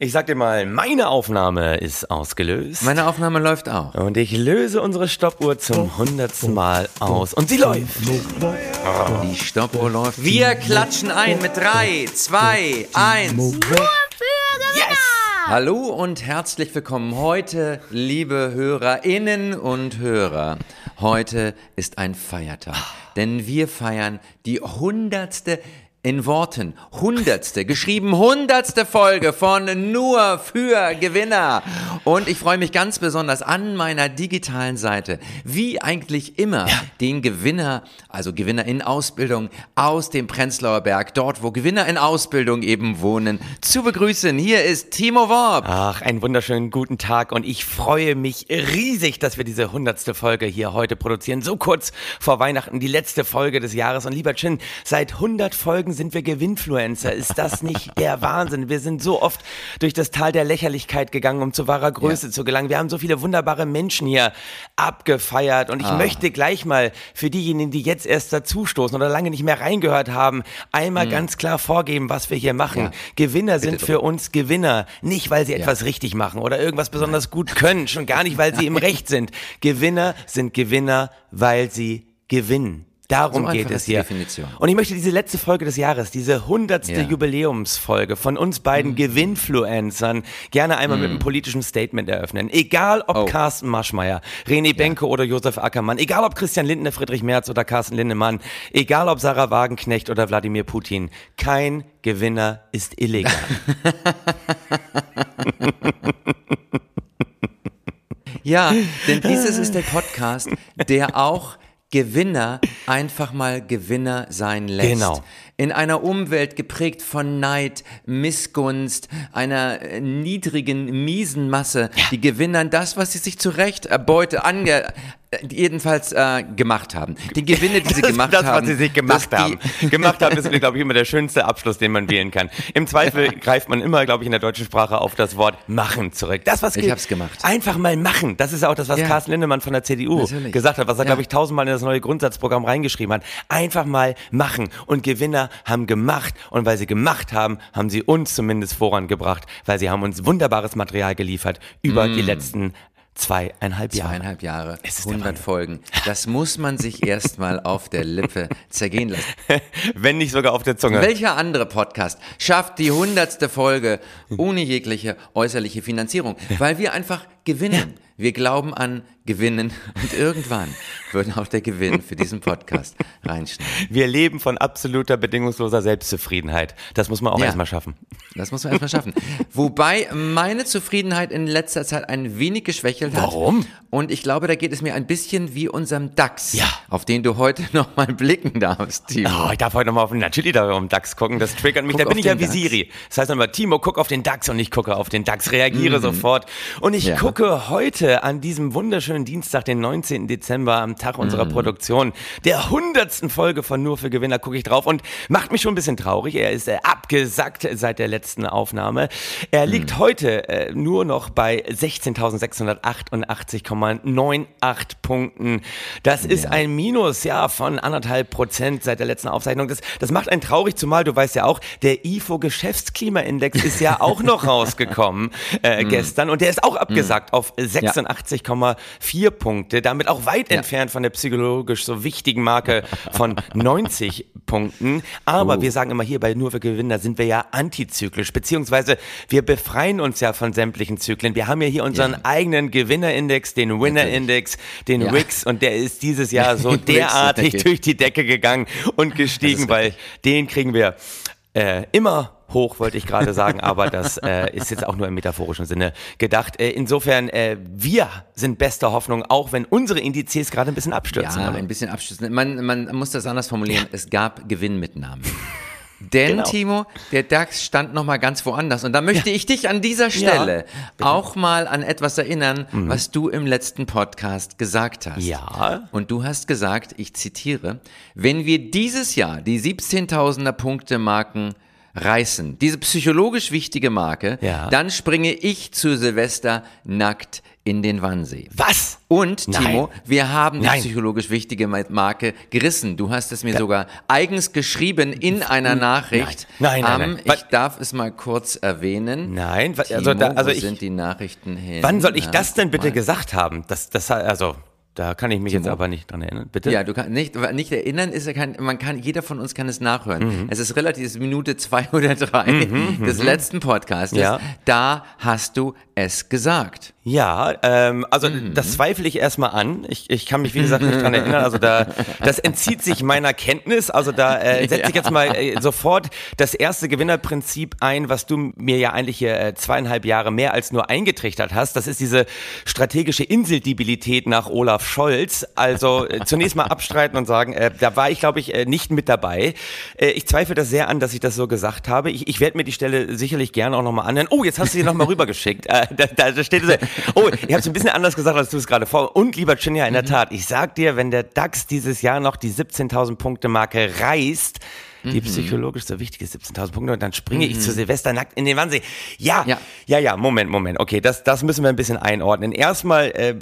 Ich sag dir mal, meine Aufnahme ist ausgelöst. Meine Aufnahme läuft auch. Und ich löse unsere Stoppuhr zum hundertsten Mal aus. Und sie läuft. Die Stoppuhr läuft. Wir klatschen ein mit drei, zwei, eins. Nur für Gewinner! Hallo und herzlich willkommen heute, liebe Hörerinnen und Hörer. Heute ist ein Feiertag, denn wir feiern die hundertste in Worten, hundertste, geschrieben hundertste Folge von Nur für Gewinner. Und ich freue mich ganz besonders an meiner digitalen Seite, wie eigentlich immer, den Gewinner, also Gewinner in Ausbildung aus dem Prenzlauer Berg, dort wo Gewinner in Ausbildung eben wohnen, zu begrüßen. Hier ist Timo Worb. Ach, einen wunderschönen guten Tag und ich freue mich riesig, dass wir diese hundertste Folge hier heute produzieren. So kurz vor Weihnachten, die letzte Folge des Jahres. Und lieber Chin, seit 100 Folgen sind wir Gewinnfluencer. Ist das nicht der Wahnsinn? Wir sind so oft durch das Tal der Lächerlichkeit gegangen, um zu wahrer Größe Ja. zu gelangen. Wir haben so viele wunderbare Menschen hier abgefeiert und ich Ah. möchte gleich mal für diejenigen, die jetzt erst dazustoßen oder lange nicht mehr reingehört haben, einmal ganz klar vorgeben, was wir hier machen. Mhm. Ja. Gewinner sind Bitte für uns Gewinner, nicht weil sie etwas richtig machen oder irgendwas besonders gut können, schon gar nicht, weil sie im Recht sind. Gewinner sind Gewinner, weil sie gewinnen. Darum So geht es hier. Definition. Und ich möchte diese letzte Folge des Jahres, diese hundertste Ja. Mhm. Jubiläumsfolge von uns beiden Gewinnfluencern gerne einmal mit einem politischen Statement eröffnen. Egal ob Oh. Carsten Maschmeyer, René Benke oder Josef Ackermann, egal ob Christian Lindner, Friedrich Merz oder Carsten Lindemann, egal ob Sarah Wagenknecht oder Wladimir Putin, kein Gewinner ist illegal. Ja, denn dieses ist der Podcast, der auch Gewinner einfach mal Gewinner sein lässt. Genau. In einer Umwelt geprägt von Neid, Missgunst, einer äh, niedrigen, miesen Masse, die Gewinnern das, was sie sich zurecht erbeute, ange äh, jedenfalls äh, gemacht haben. Die Gewinne, die sie Das, gemacht das, haben. was sie sich gemacht haben. gemacht haben ist, glaube ich, immer der schönste Abschluss, den man wählen kann. Im Zweifel greift man immer, glaube ich, in der deutschen Sprache auf das Wort machen zurück. Das, was Ich hab's gemacht. Einfach mal machen. Das ist auch das, was Ja. Carsten Lindemann von der CDU Natürlich. gesagt hat, was er, Ja. glaube ich, tausendmal in das neue Grundsatzprogramm reingeschrieben hat. Einfach mal machen. Und Gewinner haben gemacht. Und weil sie gemacht haben, haben sie uns zumindest vorangebracht, weil sie haben uns wunderbares Material geliefert über die letzten zweieinhalb Jahre. Zweieinhalb Jahre, Es ist der 100 Folgen. Das muss man sich erstmal auf der Lippe zergehen lassen. Wenn nicht sogar auf der Zunge. Welcher andere Podcast schafft die hundertste Folge ohne jegliche äußerliche Finanzierung? Weil wir einfach gewinnen. Wir glauben an Gewinnen und irgendwann wird auch der Gewinn für diesen Podcast reinschneiden. Wir leben von absoluter bedingungsloser Selbstzufriedenheit. Das muss man auch Ja. erstmal schaffen. Das muss man erstmal schaffen. Wobei meine Zufriedenheit in letzter Zeit ein wenig geschwächelt hat. Warum? Und ich glaube, da geht es mir ein bisschen wie unserem DAX, Ja. auf den du heute noch mal blicken darfst, Timo. Oh, ich darf heute nochmal auf den, natürlich darf auf den DAX gucken, das triggert mich, Guck da bin ich ja wie DAX. Siri. Das heißt nochmal, Timo, guck auf den DAX und ich gucke auf den DAX, reagiere sofort. Und ich Mhm. Ja. gucke heute an diesem wunderschönen Dienstag, den 19. Dezember, am Tag unserer Mhm. Produktion, der hundertsten Folge von Nur für Gewinner, gucke ich drauf und macht mich schon ein bisschen traurig. Er ist äh, abgesackt seit der letzten Aufnahme. Er Mhm. liegt heute äh, nur noch bei 16.688,98 Punkten. Das ist ein Minus, ja, von anderthalb Prozent seit der letzten Aufzeichnung. Das, das macht einen traurig, zumal du weißt ja auch, der IFO Geschäftsklimaindex ist ja auch noch rausgekommen äh, Mhm. gestern und der ist auch abgesagt auf 86,4 Punkte, damit auch weit entfernt von der psychologisch so wichtigen Marke von 90 Punkten. Aber Oh. wir sagen immer hier bei Nur für Gewinner sind wir ja antizyklisch, beziehungsweise wir befreien uns ja von sämtlichen Zyklen. Wir haben ja hier unseren Ja. eigenen Gewinnerindex, den Winnerindex, den Ja. Wix und der ist dieses Jahr so derartig durch die Decke gegangen und gestiegen, weil den kriegen wir äh, immer hoch, wollte ich gerade sagen, aber das äh, ist jetzt auch nur im metaphorischen Sinne gedacht. Äh, insofern, äh, wir sind bester Hoffnung, auch wenn unsere Indizes gerade ein bisschen abstürzen. Ja, oder? ein bisschen abschließen. Man, man muss das anders formulieren. Es gab Gewinnmitnahmen. Denn, Genau. Timo, der DAX stand noch mal ganz woanders. Und da möchte ich dich an dieser Stelle auch mal an etwas erinnern, was du im letzten Podcast gesagt hast. Mhm. Ja. Und du hast gesagt, ich zitiere, wenn wir dieses Jahr die 17.000er Punkte Marken reißen, diese psychologisch wichtige Marke, Ja. dann springe ich zu Silvester nackt in den Wannsee. Was? Und Nein. Timo, wir haben die Nein. psychologisch wichtige Ma- Marke gerissen. Du hast es mir sogar eigens geschrieben in einer Nachricht. Nein, nein, nein. Was- Ich darf es mal kurz erwähnen. Nein, wa- Timo, also da- also wo ich- sind die Nachrichten hin? Wann soll ich das denn bitte mal. gesagt haben? Das, das, also, da kann ich mich jetzt Timo? aber nicht dran erinnern. Bitte? Ja, du kannst nicht, nicht erinnern ist ja kein, man kann, jeder von uns kann es nachhören. Mhm. Es ist relativ, es ist Minute zwei oder drei des letzten Podcasts. Ja. Da hast du es gesagt. Ja, ähm, also Mhm. das zweifle ich erstmal an. Ich, ich kann mich, wie gesagt, nicht dran erinnern. Also da, das entzieht sich meiner Kenntnis. Also da äh, setze ich jetzt mal äh, sofort das erste Gewinnerprinzip ein, was du mir ja eigentlich hier äh, zweieinhalb Jahre mehr als nur eingetrichtert hast. Das ist diese strategische Inseldebilität nach Olaf Scholz. Also äh, zunächst mal abstreiten und sagen, äh, da war ich, glaube ich, äh, nicht mit dabei. Äh, ich zweifle das sehr an, dass ich das so gesagt habe. Ich, ich werde mir die Stelle sicherlich gerne auch nochmal anhören. Oh, jetzt hast du sie nochmal rübergeschickt. Äh, da, da, da steht so, oh, ich habe es ein bisschen anders gesagt, als du es gerade vor. Und lieber Chinja, in der Tat, ich sag dir, wenn der DAX dieses Jahr noch die 17.000 Punkte Marke reißt, die psychologisch so wichtige 17.000 Punkte, und dann springe ich zu Silvester nackt in den Wannsee. Ja, ja, Ja. ja, Moment, Moment. Okay, das, das müssen wir ein bisschen einordnen. Erstmal, äh,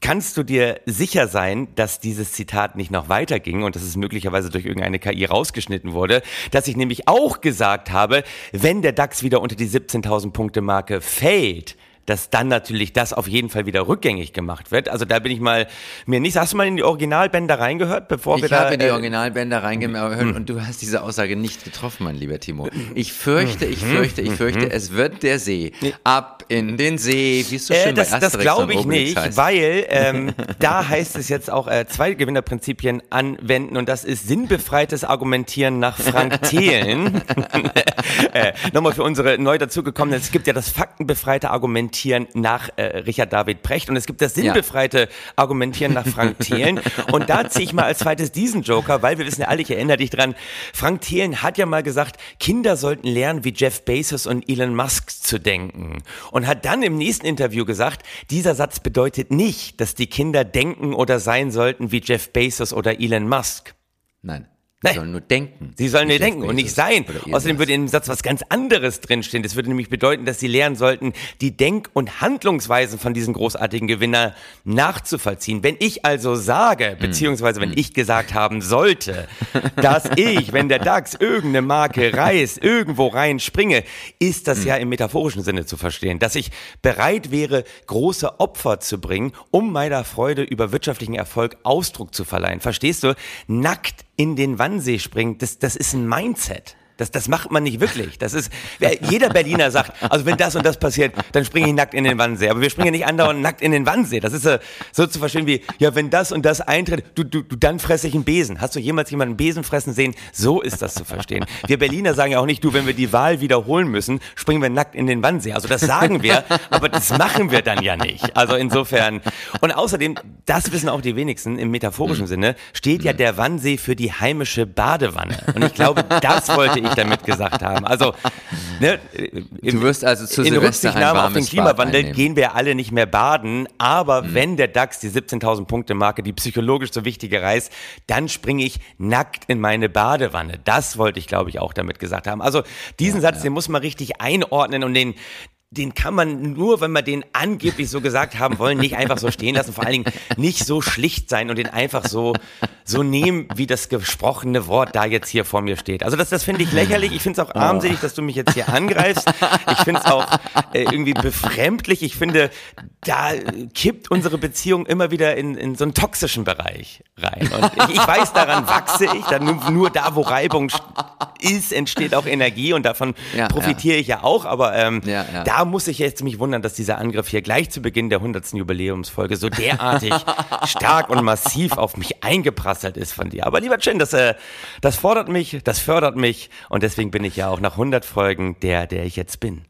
Kannst du dir sicher sein, dass dieses Zitat nicht noch weiterging und dass es möglicherweise durch irgendeine KI rausgeschnitten wurde, dass ich nämlich auch gesagt habe, wenn der DAX wieder unter die 17.000 Punkte Marke fällt, dass dann natürlich das auf jeden Fall wieder rückgängig gemacht wird. Also da bin ich mal mir nicht. Hast du mal in die Originalbänder reingehört, bevor wir Ich da? habe die äh, Originalbänder reingehört und du hast diese Aussage nicht getroffen, mein lieber Timo. Ich fürchte, ich fürchte, ich fürchte, es wird der See. Ab in den See, wie es so Äh, schön das bei das glaube ich nicht, heißt. weil ähm, da heißt es jetzt auch äh, zwei Gewinnerprinzipien anwenden und das ist sinnbefreites Argumentieren nach Frank Thelen. äh, Nochmal für unsere neu dazugekommenen, es gibt ja das faktenbefreite Argumentieren nach äh, Richard David Precht. Und es gibt das sinnbefreite Argumentieren nach Frank Thelen. Und da ziehe ich mal als zweites diesen Joker, weil wir wissen ja alle, ich erinnere dich dran, Frank Thelen hat ja mal gesagt, Kinder sollten lernen, wie Jeff Bezos und Elon Musk zu denken. Und hat dann im nächsten Interview gesagt, dieser Satz bedeutet nicht, dass die Kinder denken oder sein sollten wie Jeff Bezos oder Elon Musk. Nein. Sie sollen nur denken. Sie sollen nur denken und nicht sein. Außerdem würde in dem Satz was ganz anderes drinstehen. Das würde nämlich bedeuten, dass sie lernen sollten, die Denk- und Handlungsweisen von diesen großartigen Gewinner nachzuvollziehen. Wenn ich also sage, Hm. beziehungsweise wenn ich gesagt haben sollte, dass ich, wenn der DAX irgendeine Marke reißt, irgendwo reinspringe, ist das Hm. ja im metaphorischen Sinne zu verstehen. Dass ich bereit wäre, große Opfer zu bringen, um meiner Freude über wirtschaftlichen Erfolg Ausdruck zu verleihen. Verstehst du? Nackt in den Wannsee springen, das, das ist ein Mindset. Das, das macht man nicht wirklich. Das ist, jeder Berliner sagt, also wenn das und das passiert, dann springe ich nackt in den Wannsee. Aber wir springen nicht andauernd nackt in den Wannsee. Das ist äh, so zu verstehen wie, ja, wenn das und das eintritt, du, du, du dann fresse ich einen Besen. Hast du jemals jemanden Besen fressen sehen? So ist das zu verstehen. Wir Berliner sagen ja auch nicht, du, wenn wir die Wahl wiederholen müssen, springen wir nackt in den Wannsee. Also das sagen wir, aber das machen wir dann ja nicht. Also insofern. Und außerdem, das wissen auch die wenigsten, im metaphorischen Sinne, steht ja der Wannsee für die heimische Badewanne. Und ich glaube, das wollte ich damit gesagt haben. Also, ne, Du wirst also zu in Silvester Rücksichtnahme auf den Klimawandel gehen wir alle nicht mehr baden. Aber wenn der DAX die 17.000 Punkte Marke, die psychologisch so wichtige reißt, dann springe ich nackt in meine Badewanne. Das wollte ich, glaube ich, auch damit gesagt haben. Also diesen Satz, den muss man richtig einordnen und den den kann man nur, wenn man den angeblich so gesagt haben wollen, nicht einfach so stehen lassen. Vor allen Dingen nicht so schlicht sein und den einfach so, so nehmen, wie das gesprochene Wort da jetzt hier vor mir steht. Also das, das finde ich lächerlich. Ich finde es auch armselig, dass du mich jetzt hier angreifst. Ich finde es auch äh, irgendwie befremdlich. Ich finde, da kippt unsere Beziehung immer wieder in, in so einen toxischen Bereich rein. Und ich, ich weiß, daran wachse ich. Dann nur, nur da, wo Reibung ist, entsteht auch Energie und davon Ja, profitiere ich ja auch. Aber ähm, Ja, ja. da muss ich jetzt mich wundern, dass dieser Angriff hier gleich zu Beginn der 100. Jubiläumsfolge so derartig stark und massiv auf mich eingeprasselt ist von dir. Aber lieber Chen, das, äh, das fordert mich, das fördert mich und deswegen bin ich ja auch nach 100 Folgen der, der ich jetzt bin.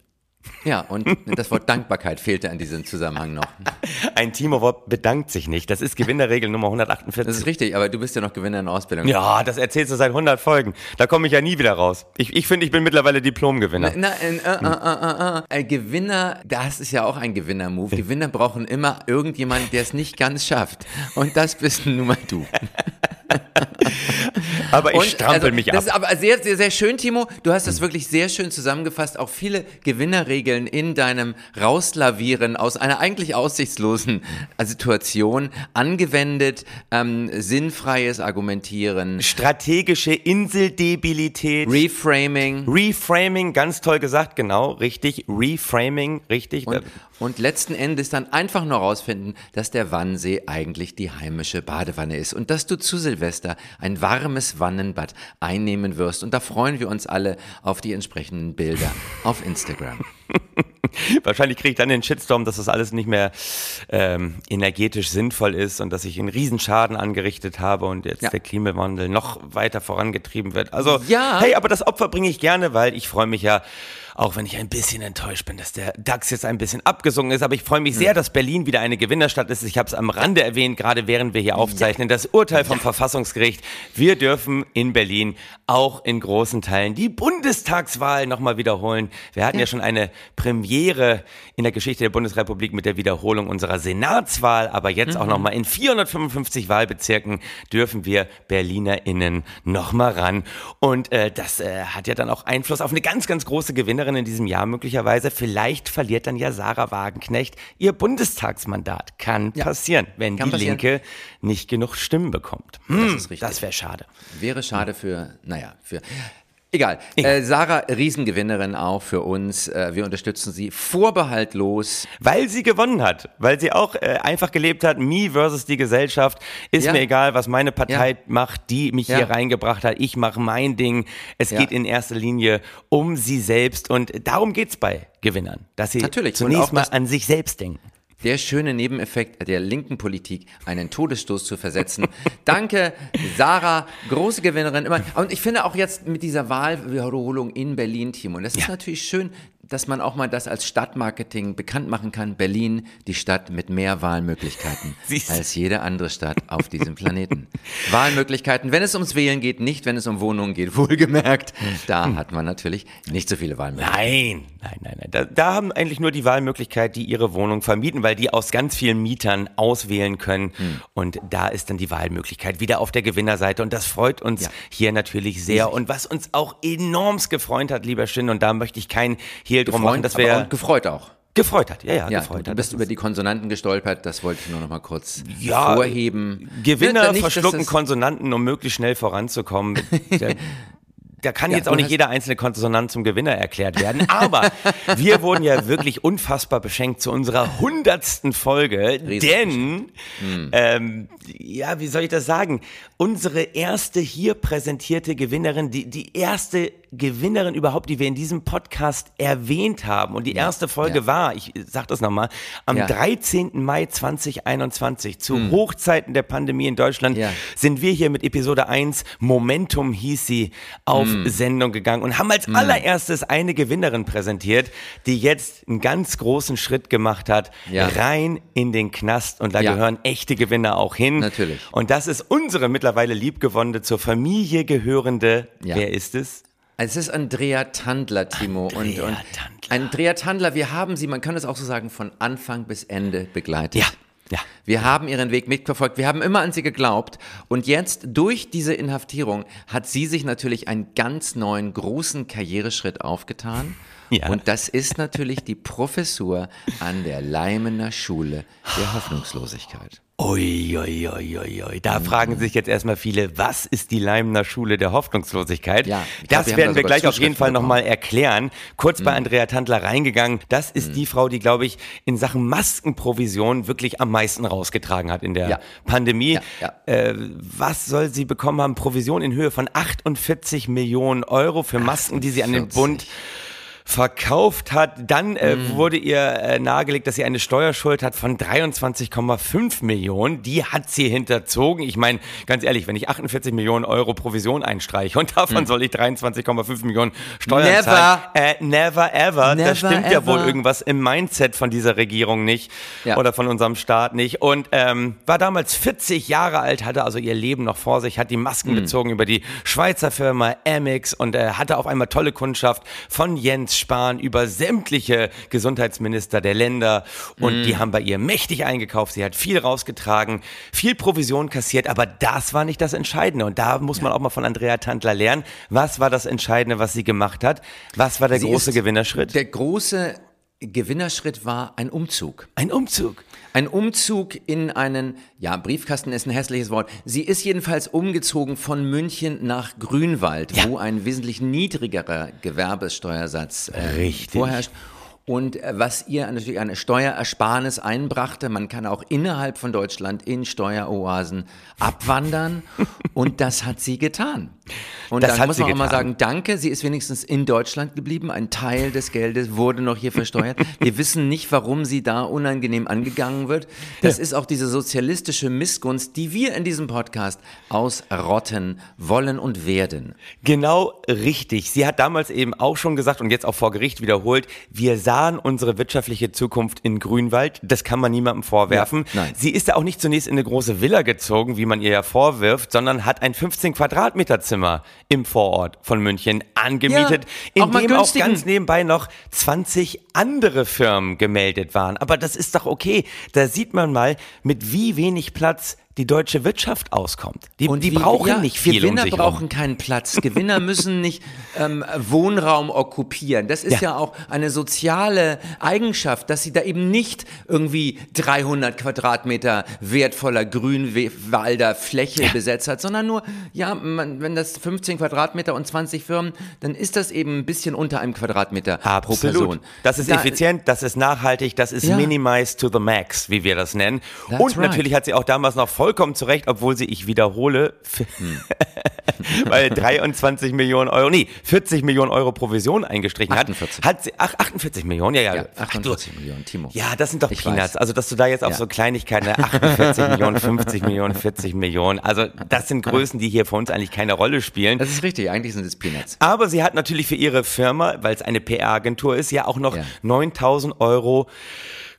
Ja, und das Wort Dankbarkeit fehlte an diesem Zusammenhang noch. Ein Timo-Wort bedankt sich nicht. Das ist Gewinnerregel Nummer 148. Das ist richtig, aber du bist ja noch Gewinner in der Ausbildung. ja, das erzählst du seit 100 Folgen. Da komme ich ja nie wieder raus. Ich, ich finde, ich bin mittlerweile Diplomgewinner. Na, äh, äh, äh, äh, äh. Ein Gewinner, das ist ja auch ein Gewinner-Move. Gewinner brauchen immer irgendjemanden, der es nicht ganz schafft. Und das bist nun mal du. Aber ich strampel also, mich ab. Das ist aber sehr, sehr, sehr schön, Timo. Du hast das wirklich sehr schön zusammengefasst. Auch viele Gewinnerregeln in deinem Rauslavieren aus einer eigentlich aussichtslosen Situation angewendet. Ähm, sinnfreies Argumentieren. Strategische Inseldebilität. Reframing. Reframing, ganz toll gesagt, genau, richtig. Reframing, richtig. Und, und letzten Endes dann einfach nur rausfinden, dass der Wannsee eigentlich die heimische Badewanne ist und dass du zu Silvester ein warmes Wannenbad einnehmen wirst. Und da freuen wir uns alle auf die entsprechenden Bilder auf Instagram. Wahrscheinlich kriege ich dann den Shitstorm, dass das alles nicht mehr ähm, energetisch sinnvoll ist und dass ich einen Riesenschaden angerichtet habe und jetzt ja. der Klimawandel noch weiter vorangetrieben wird. Also, ja. hey, aber das Opfer bringe ich gerne, weil ich freue mich ja auch wenn ich ein bisschen enttäuscht bin, dass der DAX jetzt ein bisschen abgesungen ist. Aber ich freue mich sehr, dass Berlin wieder eine Gewinnerstadt ist. Ich habe es am Rande erwähnt, gerade während wir hier aufzeichnen. Das Urteil vom Verfassungsgericht. Wir dürfen in Berlin auch in großen Teilen die Bundestagswahl nochmal wiederholen. Wir hatten ja. schon eine Premiere in der Geschichte der Bundesrepublik mit der Wiederholung unserer Senatswahl. Aber jetzt mhm. auch nochmal in 455 Wahlbezirken dürfen wir BerlinerInnen nochmal ran. Und äh, das äh, hat ja dann auch Einfluss auf eine ganz, ganz große Gewinnerin Gewinnerin in diesem Jahr möglicherweise. Vielleicht verliert dann ja Sarah Wagenknecht ihr Bundestagsmandat. Kann ja, passieren, wenn kann die passieren. Linke nicht genug Stimmen bekommt. Hm, das ist richtig. Das wäre schade. Wäre schade für, naja, für Egal. Äh, Sarah, Riesengewinnerin auch für uns. Äh, wir unterstützen sie vorbehaltlos. Weil sie gewonnen hat. Weil sie auch äh, einfach gelebt hat. Me versus die Gesellschaft. Ist ja. mir egal, was meine Partei ja. macht, die mich ja. hier reingebracht hat. Ich mache mein Ding. Es geht in erster Linie um sie selbst. Und darum geht's bei Gewinnern. Dass sie Natürlich. zunächst mal an sich selbst denken der schöne Nebeneffekt der linken Politik, einen Todesstoß zu versetzen. Danke, Sarah, große Gewinnerin. Und ich finde auch jetzt mit dieser Wahlwiederholung in Berlin, Timo, das ist ja. natürlich schön, dass man auch mal das als Stadtmarketing bekannt machen kann. Berlin, die Stadt mit mehr Wahlmöglichkeiten als jede andere Stadt auf diesem Planeten. Wahlmöglichkeiten, wenn es ums Wählen geht, nicht wenn es um Wohnungen geht, wohlgemerkt. Da hat man natürlich nicht so viele Wahlmöglichkeiten. Nein, nein, nein, nein. Da, da haben eigentlich nur die Wahlmöglichkeit, die ihre Wohnung vermieten, weil die aus ganz vielen Mietern auswählen können. Hm. Und da ist dann die Wahlmöglichkeit wieder auf der Gewinnerseite. Und das freut uns ja. hier natürlich sehr. Und was uns auch enormst gefreut hat, lieber Shin, und da möchte ich kein hier Hehl drum machen, dass wir. gefreut auch. Gefreut hat, ja, ja, ja gefreut du hat. bist über die Konsonanten gestolpert, das wollte ich nur noch mal kurz ja, vorheben. Gewinner nicht, verschlucken Konsonanten, um möglichst schnell voranzukommen. Der, da kann ja, jetzt auch nicht jeder einzelne Konsonant zum Gewinner erklärt werden. Aber wir wurden ja wirklich unfassbar beschenkt zu unserer hundertsten Folge, Riesig denn, hm. ähm, ja, wie soll ich das sagen? Unsere erste hier präsentierte Gewinnerin, die, die erste Gewinnerin überhaupt, die wir in diesem Podcast erwähnt haben. Und die ja, erste Folge ja. war, ich sag das nochmal, am ja. 13. Mai 2021, zu hm. Hochzeiten der Pandemie in Deutschland, sind wir hier mit Episode 1, Momentum hieß sie, auf hm. Sendung gegangen und haben als hm. allererstes eine Gewinnerin präsentiert, die jetzt einen ganz großen Schritt gemacht hat, rein in den Knast. Und da gehören echte Gewinner auch hin. Natürlich. Und das ist unsere mittlerweile liebgewonnene, zur Familie gehörende, wer ist es? Es ist Andrea Tandler, Timo. Andrea und, und Tandler. Andrea Tandler, wir haben sie, man kann es auch so sagen, von Anfang bis Ende begleitet. Ja. Ja. Wir haben ihren Weg mitverfolgt. Wir haben immer an sie geglaubt. Und jetzt durch diese Inhaftierung hat sie sich natürlich einen ganz neuen großen Karriereschritt aufgetan. Ja. Und das ist natürlich die Professur an der Leimener Schule der Hoffnungslosigkeit. Uiuiuiui. Ui, ui, ui. Da mhm. fragen sich jetzt erstmal viele, was ist die Leimner Schule der Hoffnungslosigkeit? Ja, das glaub, werden wir, wir gleich auf jeden Fall nochmal erklären. Kurz mhm. bei Andrea Tandler reingegangen. Das ist mhm. die Frau, die, glaube ich, in Sachen Maskenprovision wirklich am meisten rausgetragen hat in der ja. Pandemie. Ja. Äh, was soll sie bekommen haben? Provision in Höhe von 48 Millionen Euro für Masken, 48. die sie an den Bund verkauft hat. Dann äh, mm. wurde ihr äh, nahegelegt, dass sie eine Steuerschuld hat von 23,5 Millionen. Die hat sie hinterzogen. Ich meine, ganz ehrlich, wenn ich 48 Millionen Euro Provision einstreiche und davon mm. soll ich 23,5 Millionen Steuern never. zahlen. Äh, never ever. Never da stimmt ever. ja wohl irgendwas im Mindset von dieser Regierung nicht ja. oder von unserem Staat nicht. Und ähm, war damals 40 Jahre alt, hatte also ihr Leben noch vor sich, hat die Masken mm. bezogen über die Schweizer Firma Amex und äh, hatte auf einmal tolle Kundschaft von Jens Jens Spahn über sämtliche Gesundheitsminister der Länder und die haben bei ihr mächtig eingekauft. Sie hat viel rausgetragen, viel Provision kassiert, aber das war nicht das Entscheidende. Und da muss man auch mal von Andrea Tandler lernen. Was war das Entscheidende, was sie gemacht hat? Was war der Sie große Gewinnerschritt? Der große Gewinnerschritt war ein Umzug. Ein Umzug. Ein Umzug in einen, ja, Briefkasten ist ein hässliches Wort. Sie ist jedenfalls umgezogen von München nach Grünwald, Ja. wo ein wesentlich niedrigerer Gewerbesteuersatz äh, vorherrscht. Und äh, was ihr natürlich eine Steuerersparnis einbrachte, man kann auch innerhalb von Deutschland in Steueroasen abwandern und das hat sie getan. Und Das dann muss man auch mal sagen, danke, sie ist wenigstens in Deutschland geblieben. Ein Teil des Geldes wurde noch hier versteuert. Wir wissen nicht, warum sie da unangenehm angegangen wird. Das ist auch diese sozialistische Missgunst, die wir in diesem Podcast ausrotten wollen und werden. Genau richtig. Sie hat damals eben auch schon gesagt und jetzt auch vor Gericht wiederholt, wir sahen unsere wirtschaftliche Zukunft in Grünwald. Das kann man niemandem vorwerfen. Ja, nein. Sie ist da auch nicht zunächst in eine große Villa gezogen, wie man ihr ja vorwirft, sondern hat ein 15 Quadratmeter Zimmer im Vorort von München angemietet, Ja, in dem auch ganz nebenbei noch 20 andere Firmen gemeldet waren. Aber das ist doch okay. Da sieht man mal, mit wie wenig Platz die deutsche Wirtschaft auskommt. Die, die wie- brauchen ja, nicht viel Gewinner um sich rum. brauchen keinen Platz. Gewinner müssen nicht ähm, Wohnraum okkupieren. Das ist ja. Ja. auch eine soziale Eigenschaft, dass sie da eben nicht irgendwie 300 Quadratmeter wertvoller Grünwalder Fläche besetzt hat, sondern nur, ja, man, wenn das 15 Quadratmeter und 20 Firmen, dann ist das eben ein bisschen unter einem Quadratmeter pro Person. Das ist Da- effizient, das ist nachhaltig, das ist Ja. minimized to the max, wie wir das nennen. Und right. natürlich hat sie auch damals noch vollkommen zurecht, obwohl sie, ich wiederhole, Hm. weil 23 Millionen Euro, nee, 40 Millionen Euro Provision eingestrichen 48. hat. Hat sie, ach, 48 Millionen, ja, ja. Ja, Ach, du, 48 Millionen, Timo. ja, das sind doch Ich Peanuts. weiß. Also, dass du da jetzt auf Ja. so Kleinigkeiten, ne, 48 Millionen, 50 Millionen, 40 Millionen, also das sind Größen, die hier für uns eigentlich keine Rolle spielen. Das ist richtig, eigentlich sind es Peanuts. Aber sie hat natürlich für ihre Firma, weil es eine PR-Agentur ist, ja auch noch Ja. 9000 Euro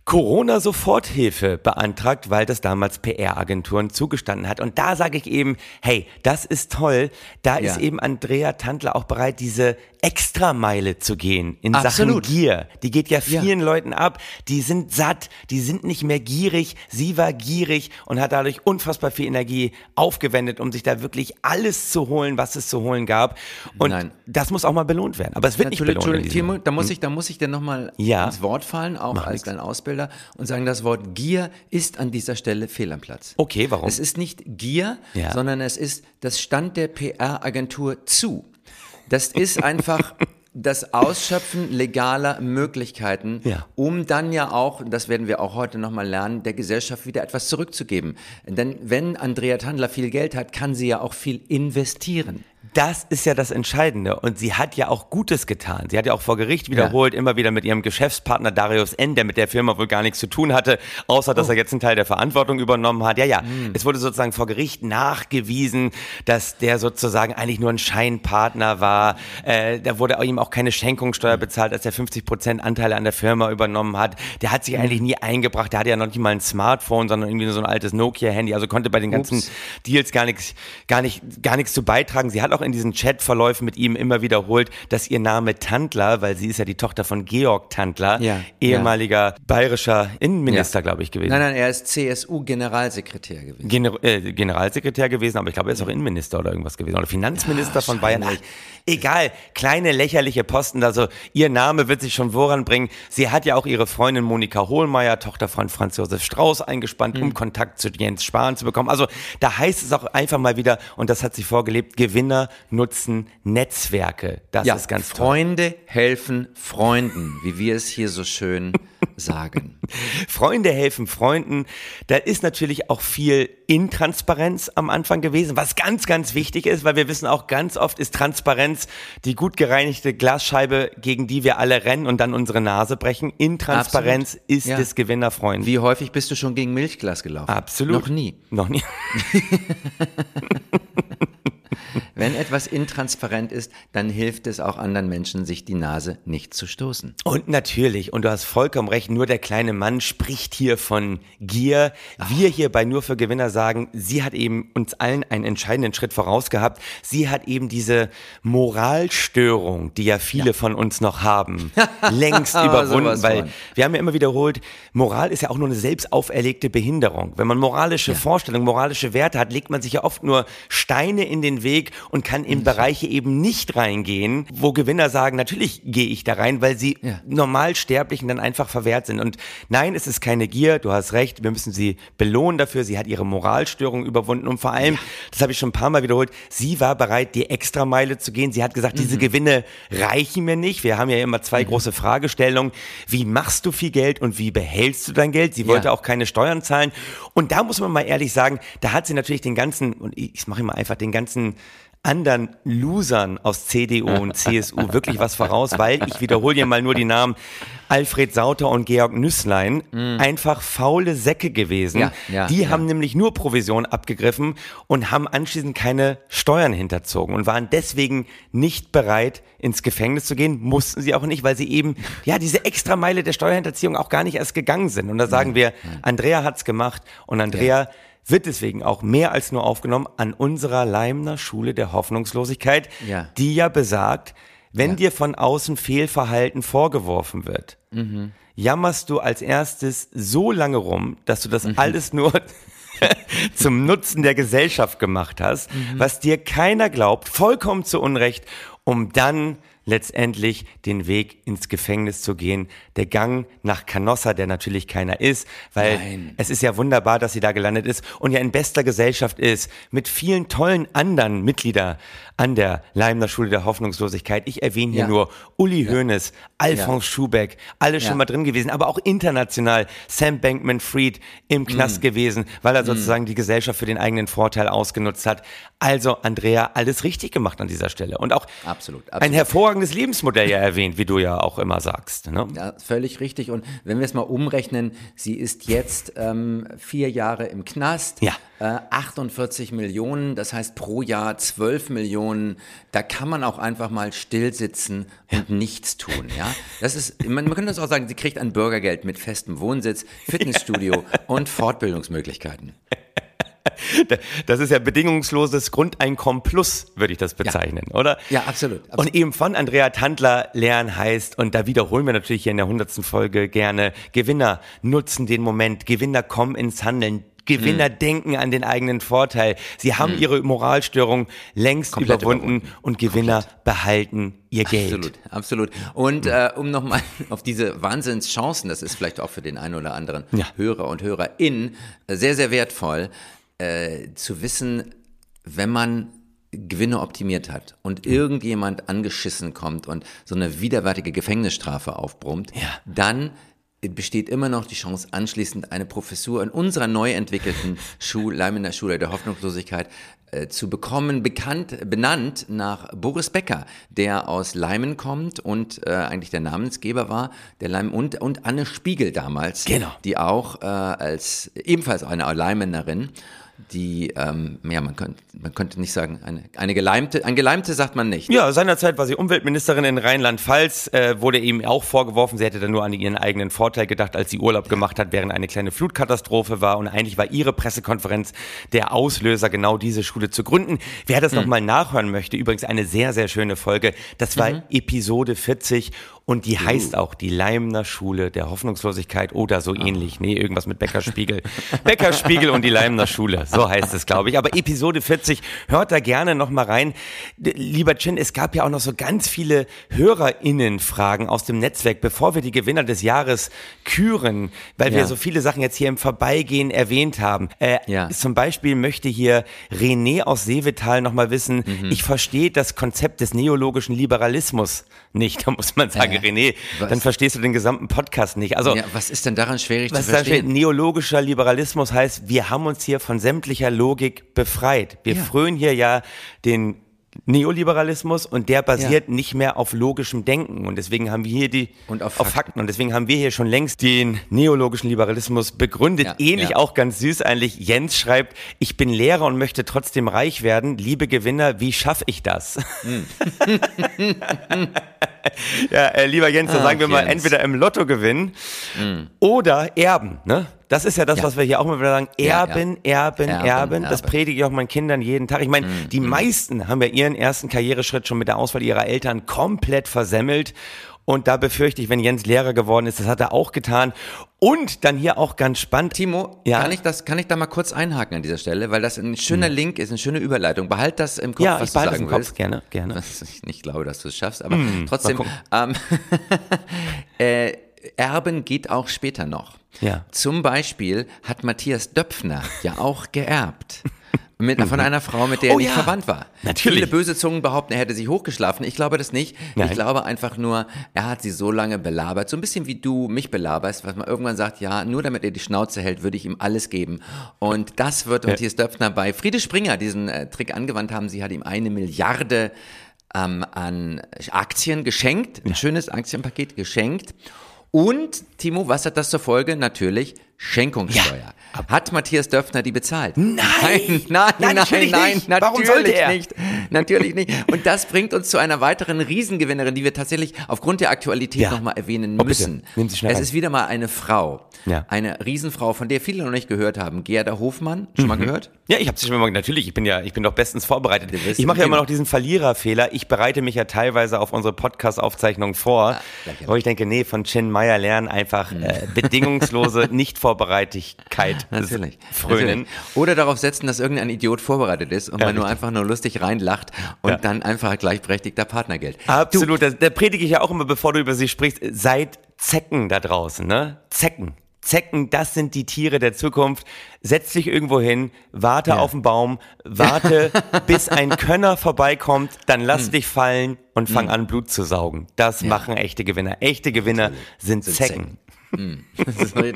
Corona-Soforthilfe beantragt, weil das damals PR-Agenturen zugestanden hat. Und da sage ich eben, hey, das ist toll. Da Ja. ist eben Andrea Tandler auch bereit, diese Extrameile zu gehen in Absolut. Sachen Gier. Die geht ja Ja. vielen Leuten ab. Die sind satt, die sind nicht mehr gierig. Sie war gierig und hat dadurch unfassbar viel Energie aufgewendet, um sich da wirklich alles zu holen, was es zu holen gab. Und Nein. das muss auch mal belohnt werden. Aber es wird nicht belohnt. da muss ich, da muss ich dir nochmal Ja. ins Wort fallen, auch als dein Ausbilder, und sagen, das Wort Gier ist an dieser Stelle fehl am Platz. Okay, warum? Es ist nicht Gier, Ja. sondern es ist, das stand der PR-Agentur zu. Das ist einfach das Ausschöpfen legaler Möglichkeiten, Ja. um dann ja auch, das werden wir auch heute nochmal lernen, der Gesellschaft wieder etwas zurückzugeben. Denn wenn Andrea Tandler viel Geld hat, kann sie ja auch viel investieren. Das ist ja das Entscheidende. Und sie hat ja auch Gutes getan. Sie hat ja auch vor Gericht wiederholt, immer wieder mit ihrem Geschäftspartner Darius N., der mit der Firma wohl gar nichts zu tun hatte, außer dass er jetzt einen Teil der Verantwortung übernommen hat. Ja, ja. Es wurde sozusagen vor Gericht nachgewiesen, dass der sozusagen eigentlich nur ein Scheinpartner war. Äh, da wurde ihm auch keine Schenkungssteuer bezahlt, als er 50 Prozent Anteile an der Firma übernommen hat. Der hat sich eigentlich nie eingebracht. Der hatte ja noch nicht mal ein Smartphone, sondern irgendwie nur so ein altes Nokia-Handy. Also konnte bei den ganzen Ups. Deals gar nichts, gar nicht, gar nichts zu beitragen. Sie hat auch in diesen Chatverläufen mit ihm immer wiederholt, dass ihr Name Tandler, weil sie ist ja die Tochter von Georg Tandler, Ja, ehemaliger bayerischer Innenminister, Ja. glaube ich, gewesen. Nein, nein, er ist CSU-Generalsekretär gewesen. Gener äh, Generalsekretär gewesen, aber ich glaube, er ist auch Innenminister oder irgendwas gewesen. Oder Finanzminister von Bayern. Ach, egal, kleine lächerliche Posten. Also ihr Name wird sich schon woran bringen. Sie hat ja auch ihre Freundin Monika Hohlmeier, Tochter von Franz Josef Strauß, eingespannt, um Kontakt zu Jens Spahn zu bekommen. Also da heißt es auch einfach mal wieder, und das hat sie vorgelebt, Gewinner nutzen Netzwerke. Das Ja, ist ganz toll. Freunde helfen Freunden, wie wir es hier so schön sagen. Freunde helfen Freunden. Da ist natürlich auch viel Intransparenz am Anfang gewesen, was ganz, ganz wichtig ist, weil wir wissen auch ganz oft ist Transparenz die gut gereinigte Glasscheibe, gegen die wir alle rennen und dann unsere Nase brechen. Intransparenz Absolut. ist Ja. des Gewinnerfreund. Wie häufig bist du schon gegen Milchglas gelaufen? Absolut. Noch nie. Noch nie. Wenn etwas intransparent ist, dann hilft es auch anderen Menschen, sich die Nase nicht zu stoßen. Und natürlich, und du hast vollkommen recht, nur der kleine Mann spricht hier von Gier. Wir hier bei Nur für Gewinner sagen, sie hat eben uns allen einen entscheidenden Schritt voraus gehabt. Sie hat eben diese Moralstörung, die ja viele ja. von uns noch haben, längst überwunden, weil wir haben ja immer wiederholt, Moral ist ja auch nur eine selbst auferlegte Behinderung. Wenn man moralische ja. Vorstellungen, moralische Werte hat, legt man sich ja oft nur Steine in den Weg und kann in. Bereiche eben nicht reingehen, wo Gewinner sagen, natürlich gehe ich da rein, weil sie ja. Normalsterblichen dann einfach verwehrt sind. Und nein, es ist keine Gier, du hast recht, wir müssen sie belohnen dafür. Sie hat ihre Moralstörung überwunden und vor allem, ja. das habe ich schon ein paar Mal wiederholt, sie war bereit, die Extrameile zu gehen. Sie hat gesagt, mhm. diese Gewinne reichen mir nicht. Wir haben ja immer zwei mhm. große Fragestellungen. Wie machst du viel Geld und wie behältst du dein Geld? Sie wollte ja. auch keine Steuern zahlen. Und da muss man mal ehrlich sagen, da hat sie natürlich den ganzen, und ich mache immer einfach den ganzen anderen Losern aus CDU und CSU wirklich was voraus, weil ich wiederhole hier mal nur die Namen Alfred Sauter und Georg Nüsslein mm. einfach faule Säcke gewesen. Ja, ja, die ja. haben nämlich nur Provision abgegriffen und haben anschließend keine Steuern hinterzogen und waren deswegen nicht bereit, ins Gefängnis zu gehen. Mussten sie auch nicht, weil sie eben, ja, diese Extrameile der Steuerhinterziehung auch gar nicht erst gegangen sind. Und da sagen wir, Andrea hat's gemacht und Andrea wird deswegen auch mehr als nur aufgenommen an unserer Leimner Schule der Hoffnungslosigkeit, ja. die ja besagt, wenn ja. dir von außen Fehlverhalten vorgeworfen wird, mhm. jammerst du als erstes so lange rum, dass du das mhm. alles nur zum Nutzen der Gesellschaft gemacht hast, mhm. was dir keiner glaubt, vollkommen zu Unrecht, um dann letztendlich den Weg ins Gefängnis zu gehen. Der Gang nach Canossa, der natürlich keiner ist, weil Nein. es ist ja wunderbar, dass sie da gelandet ist und ja in bester Gesellschaft ist, mit vielen tollen anderen Mitgliedern an der Leimner Schule der Hoffnungslosigkeit. Ich erwähne hier ja. nur Uli ja. Hoeneß, Alphonse ja. Schubeck, alle schon mal drin gewesen, aber auch international Sam Bankman-Fried im Knast mm. gewesen, weil er mm. sozusagen mm. die Gesellschaft für den eigenen Vorteil ausgenutzt hat. Also Andrea, alles richtig gemacht an dieser Stelle und auch absolut, absolut. ein hervorragendes Lebensmodell ja erwähnt, wie du ja auch immer sagst. Ne? Ja, völlig richtig. Und wenn wir es mal umrechnen, sie ist jetzt ähm, vier Jahre im Knast. Ja. 48 äh, Millionen, das heißt pro Jahr 12 Millionen. Da kann man auch einfach mal still sitzen und ja. nichts tun. Ja, das ist, man, man könnte das auch sagen, sie kriegt ein Bürgergeld mit festem Wohnsitz, Fitnessstudio und Fortbildungsmöglichkeiten. Das ist ja bedingungsloses Grundeinkommen plus, würde ich das bezeichnen, ja. oder? Ja, absolut, absolut, Und eben von Andrea Tandler lernen heißt, und da wiederholen wir natürlich hier in der hundertsten Folge gerne, Gewinner nutzen den Moment, Gewinner kommen ins Handeln, Gewinner mhm. denken an den eigenen Vorteil. Sie haben mhm. ihre Moralstörung längst Komplett überwunden, überwunden, und Gewinner Komplett. behalten ihr Geld. Absolut, absolut. Und mhm. äh, um nochmal auf diese Wahnsinnschancen, das ist vielleicht auch für den einen oder anderen ja. Hörer und Hörerin sehr, sehr wertvoll, äh, zu wissen, wenn man Gewinne optimiert hat und mhm. irgendjemand angeschissen kommt und so eine widerwärtige Gefängnisstrafe aufbrummt, ja. dann besteht immer noch die Chance, anschließend eine Professur in unserer neu entwickelten Schule, Leimener Schule der Hoffnungslosigkeit äh, zu bekommen, bekannt, benannt nach Boris Becker, der aus Leimen kommt und äh, eigentlich der Namensgeber war, der Leimen und, und Anne Spiegel damals, genau. die auch äh, als ebenfalls eine Leimenerin die, ähm, ja, man könnte, man könnte nicht sagen, eine, eine geleimte, ein Geleimte sagt man nicht. Ja, seinerzeit war sie Umweltministerin in Rheinland-Pfalz, äh, wurde ihm auch vorgeworfen, sie hätte dann nur an ihren eigenen Vorteil gedacht, als sie Urlaub gemacht hat, während eine kleine Flutkatastrophe war und eigentlich war ihre Pressekonferenz der Auslöser, genau diese Schule zu gründen. Wer das mhm. nochmal nachhören möchte, übrigens eine sehr, sehr schöne Folge, das war mhm. Episode 40 und die uh. heißt auch die Leimner Schule der Hoffnungslosigkeit oder so ah. ähnlich. Nee, irgendwas mit Beckerspiegel. Beckerspiegel und die Leimner Schule. So heißt es, glaube ich. Aber Episode 40, hört da gerne nochmal rein. Lieber Chin, es gab ja auch noch so ganz viele HörerInnen-Fragen aus dem Netzwerk, bevor wir die Gewinner des Jahres küren, weil ja. wir so viele Sachen jetzt hier im Vorbeigehen erwähnt haben. Äh, ja. Zum Beispiel möchte hier René aus Seevetal nochmal wissen, mhm. ich verstehe das Konzept des neologischen Liberalismus nicht. Da muss man sagen, Frage, René, was? dann verstehst du den gesamten Podcast nicht. Also, ja, was ist denn daran schwierig was zu verstehen? Steht, neologischer Liberalismus heißt, wir haben uns hier von sämtlicher Logik befreit. Wir ja. frönen hier ja den Neoliberalismus und der basiert ja. nicht mehr auf logischem Denken. Und deswegen haben wir hier die und auf Fakten. auf Fakten. Und deswegen haben wir hier schon längst den neologischen Liberalismus begründet. Ja, Ähnlich ja. auch ganz süß eigentlich. Jens schreibt, ich bin Lehrer und möchte trotzdem reich werden. Liebe Gewinner, wie schaffe ich das? Hm. ja, äh, lieber Jens, dann ah, sagen wir mal, Jens. entweder im Lotto gewinnen hm. oder erben. Ne? Das ist ja das, ja. was wir hier auch immer wieder sagen. Erben, ja, ja. Erben, Erben, Erben. Das predige ich auch meinen Kindern jeden Tag. Ich meine, mhm. die mhm. meisten haben ja ihren ersten Karriereschritt schon mit der Auswahl ihrer Eltern komplett versemmelt. Und da befürchte ich, wenn Jens Lehrer geworden ist, das hat er auch getan. Und dann hier auch ganz spannend. Timo, ja? kann ich das, kann ich da mal kurz einhaken an dieser Stelle, weil das ein schöner hm. Link ist, eine schöne Überleitung. Behalt das im Kopf, ja, was ich du sagen im willst. Kopf, gerne, gerne. Ich nicht glaube, dass du es schaffst, aber hm, trotzdem. Ähm, äh, Erben geht auch später noch. Ja. Zum Beispiel hat Matthias Döpfner ja auch geerbt. Mit, von einer Frau, mit der er oh, nicht ja. verwandt war. Natürlich. Viele böse Zungen behaupten, er hätte sich hochgeschlafen. Ich glaube das nicht. Nein. Ich glaube einfach nur, er hat sie so lange belabert. So ein bisschen wie du mich belaberst, was man irgendwann sagt, ja, nur damit er die Schnauze hält, würde ich ihm alles geben. Und das wird ja. Matthias Döpfner bei Friede Springer diesen äh, Trick angewandt haben. Sie hat ihm eine Milliarde ähm, an Aktien geschenkt, ein ja. schönes Aktienpaket geschenkt. Und, Timo, was hat das zur Folge? Natürlich Schenkungssteuer. Ja. Hat Matthias Döpfner die bezahlt? Nein, nein, nein, nein, nein, nein nicht. natürlich nicht. Natürlich nicht. Und das bringt uns zu einer weiteren Riesengewinnerin, die wir tatsächlich aufgrund der Aktualität ja. nochmal erwähnen oh, müssen. Nehmen Sie schnell es rein. ist wieder mal eine Frau. Ja. Eine Riesenfrau, von der viele noch nicht gehört haben. Gerda Hofmann, schon mhm. mal gehört? Ja, ich habe sie schon mal, natürlich, ich bin ja, ich bin doch bestens vorbereitet. Ich mache ja immer noch diesen Verliererfehler. Ich bereite mich ja teilweise auf unsere Podcast-Aufzeichnung vor, ah, wo ich denke, nee, von Chin Meyer lernen einfach mhm. äh, bedingungslose, nicht Vorbereitigkeit natürlich, frönen. Natürlich. Oder darauf setzen, dass irgendein Idiot vorbereitet ist und ja, man richtig. nur einfach nur lustig reinlacht und ja. dann einfach gleichberechtigter Partner gilt. Absolut, da, da predige ich ja auch immer, bevor du über sie sprichst, seid Zecken da draußen, ne? Zecken. Zecken, das sind die Tiere der Zukunft. Setz dich irgendwo hin, warte ja. auf den Baum, warte, bis ein Könner vorbeikommt, dann lass hm. dich fallen und fang hm. an, Blut zu saugen. Das ja. machen echte Gewinner. Echte Gewinner sind, sind Zecken. Zecken. Hm.